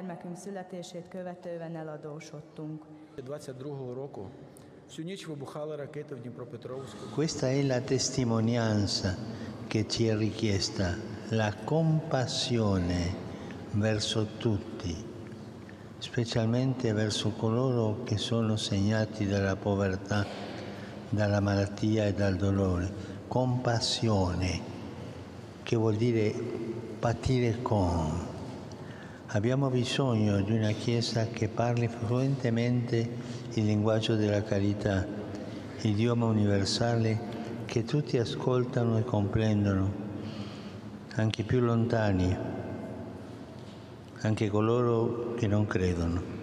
gyermekünk születését követően eladósodtunk. 22-го року всю ніч вибухала ракета в Дніпропетровську. Questa è la testimonianza che ci è richiesta, la compassione verso tutti, specialmente verso coloro che sono segnati dalla povertà, dalla malattia e dal dolore. Compassione, che vuol dire patire con. Abbiamo bisogno di una Chiesa che parli fluentemente il linguaggio della carità, idioma universale che tutti ascoltano e comprendono, anche i più lontani, anche coloro che non credono.